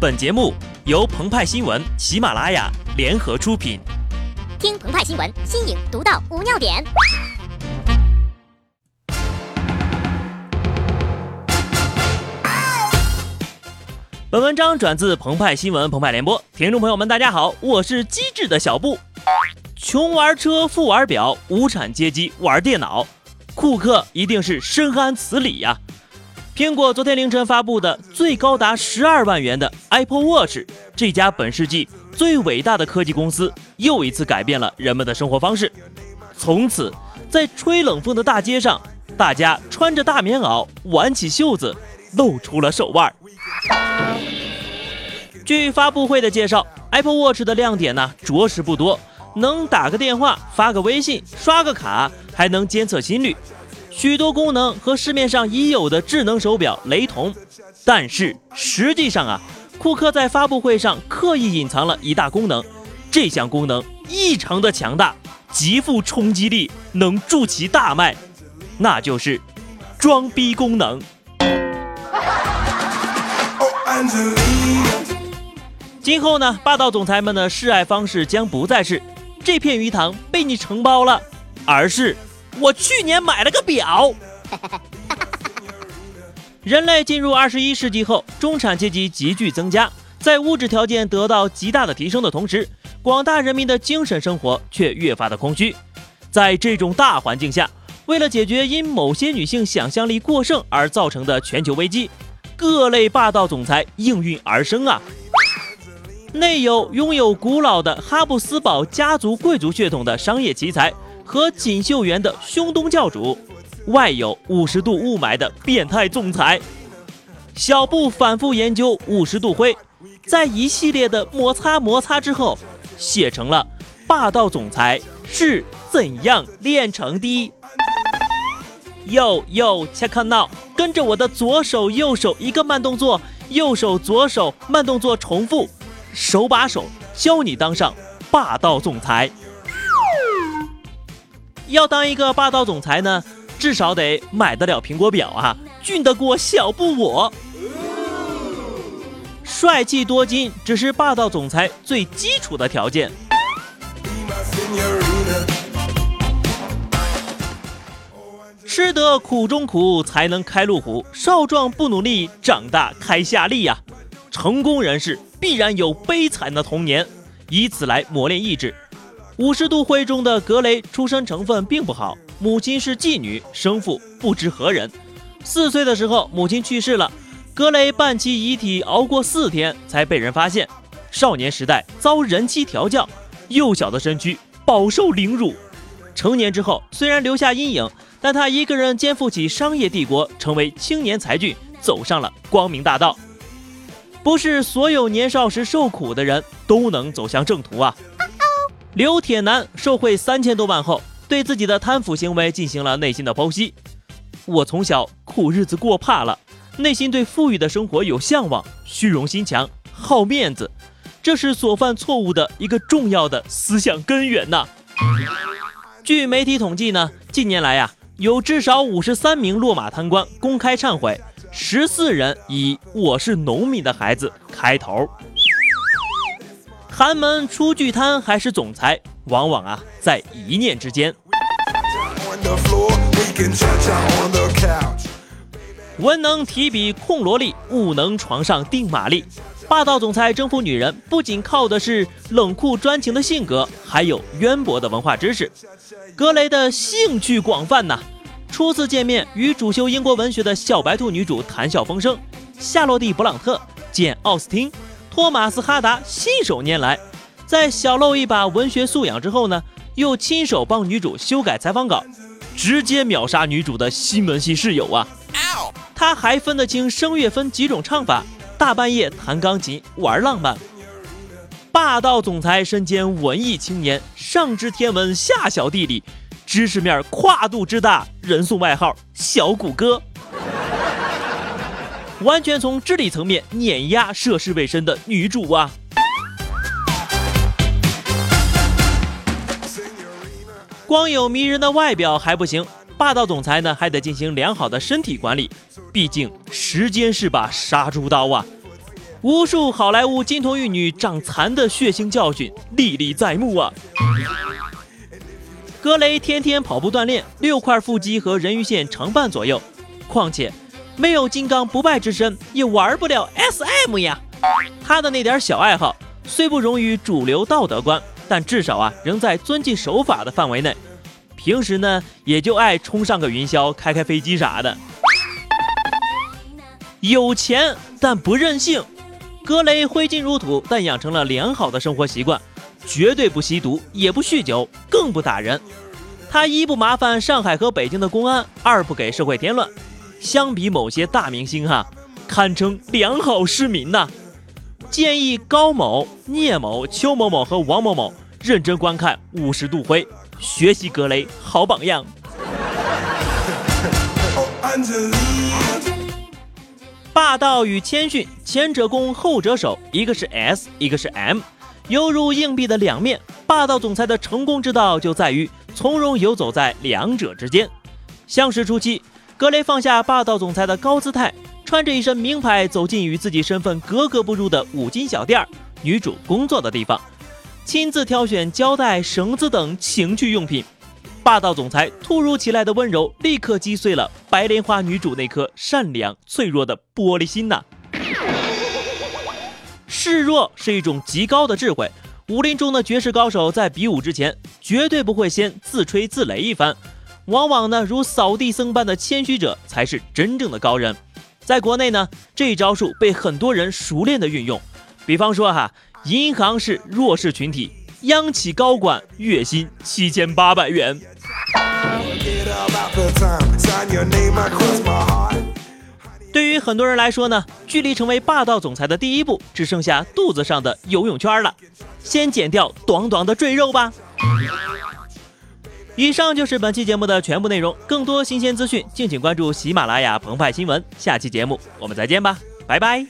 本节目由澎湃新闻、喜马拉雅联合出品。听澎湃新闻，新颖独到，无尿点。本文章转自澎湃新闻澎湃联播，听众朋友们，大家好，我是机智的小布。穷玩车，富玩表，无产阶级玩电脑，库克一定是深谙此理呀。苹果昨天凌晨发布的最高达十二万元的 Apple Watch，这家本世纪最伟大的科技公司又一次改变了人们的生活方式。从此，在吹冷风的大街上，大家穿着大棉袄，挽起袖子，露出了手腕。据发布会的介绍，Apple Watch 的亮点呢，着实不多，能打个电话、发个微信、刷个卡，还能监测心率，许多功能和市面上已有的智能手表雷同。但是实际上啊，库克在发布会上刻意隐藏了一大功能，这项功能异常的强大，极富冲击力，能助其大卖，那就是装逼功能。今后呢，霸道总裁们的示爱方式将不再是这片鱼塘被你承包了，而是我去年买了个表。人类进入二十一世纪后，中产阶级急剧增加，在物质条件得到极大的提升的同时，广大人民的精神生活却越发的空虚。在这种大环境下，为了解决因某些女性想象力过剩而造成的全球危机，各类霸道总裁应运而生啊！内有拥有古老的哈布斯堡家族贵族血统的商业奇才和锦绣园的胸东教主，外有五十度雾霾的变态总裁。小布反复研究五十度灰，在一系列的摩擦摩擦之后，写成了霸道总裁是怎样炼成的。哟哟，切克闹，跟着我的左手右手一个慢动作，右手左手慢动作重复。手把手教你当上霸道总裁。要当一个霸道总裁呢，至少得买得了苹果表啊，俊得过小布我。帅气多金只是霸道总裁最基础的条件。吃得苦中苦，才能开路虎。少壮不努力，长大开夏利呀。成功人士。必然有悲惨的童年，以此来磨练意志。五十度灰中的格雷出身成分并不好，母亲是妓女，生父不知何人。四岁的时候，母亲去世了，格雷伴其遗体熬过四天才被人发现。少年时代遭人妻调教，幼小的身躯饱受凌辱。成年之后，虽然留下阴影，但他一个人肩负起商业帝国，成为青年才俊，走上了光明大道。不是所有年少时受苦的人都能走向正途啊！刘铁男受贿三千多万后，对自己的贪腐行为进行了内心的剖析。我从小苦日子过怕了，内心对富裕的生活有向往，虚荣心强，好面子，这是所犯错误的一个重要的思想根源呐。据媒体统计呢，近年来呀，有至少五十三名落马贪官公开忏悔。十四人以“我是农民的孩子”开头，寒门出巨贪还是总裁，往往啊在一念之间。文能提笔控萝莉，武能床上定玛丽。霸道总裁征服女人，不仅靠的是冷酷专情的性格，还有渊博的文化知识。格雷的兴趣广泛呐。初次见面，与主修英国文学的小白兔女主谈笑风生。夏洛蒂·布朗特、简·奥斯汀、托马斯·哈达信手拈来，在小露一把文学素养之后呢，又亲手帮女主修改采访稿，直接秒杀女主的西门系室友啊！他还分得清声乐分几种唱法，大半夜弹钢琴玩浪漫。霸道总裁身兼文艺青年，上知天文，下晓地理。知识面跨度之大，人送外号“小谷歌”，完全从智力层面碾压涉世未深的女主啊！光有迷人的外表还不行，霸道总裁呢还得进行良好的身体管理，毕竟时间是把杀猪刀啊！无数好莱坞金童玉女长残的血腥教训历历在目啊！格雷天天跑步锻炼，六块腹肌和人鱼线成半左右。况且没有金刚不败之身，也玩不了 SM 呀。他的那点小爱好，虽不容于主流道德观，但至少啊，仍在遵纪守法的范围内。平时呢，也就爱冲上个云霄，开开飞机啥的。有钱但不任性。格雷挥金如土，但养成了良好的生活习惯，绝对不吸毒，也不酗酒，更不打人。他一不麻烦上海和北京的公安，二不给社会添乱。相比某些大明星，哈，堪称良好市民呐。建议高某、聂某、邱某某和王某某认真观看《五十度灰》，学习格雷好榜样。霸道与谦逊，前者攻，后者守，一个是 S，一个是 M，犹如硬币的两面。霸道总裁的成功之道就在于从容游走在两者之间。相识初期，格雷放下霸道总裁的高姿态，穿着一身名牌走进与自己身份格格不入的五金小店儿——女主工作的地方，亲自挑选胶带、绳子等情趣用品。霸道总裁突如其来的温柔，立刻击碎了白莲花女主那颗善良脆弱的玻璃心呐。示弱是一种极高的智慧。武林中的绝世高手在比武之前，绝对不会先自吹自擂一番，往往呢，如扫地僧般的谦虚者才是真正的高人。在国内呢，这一招数被很多人熟练的运用。比方说哈，银行是弱势群体。央企高管月薪七千八百元。对于很多人来说呢，距离成为霸道总裁的第一步，只剩下肚子上的游泳圈了。先减掉短短的赘肉吧。以上就是本期节目的全部内容。更多新鲜资讯，敬请关注喜马拉雅澎湃新闻。下期节目我们再见吧，拜拜。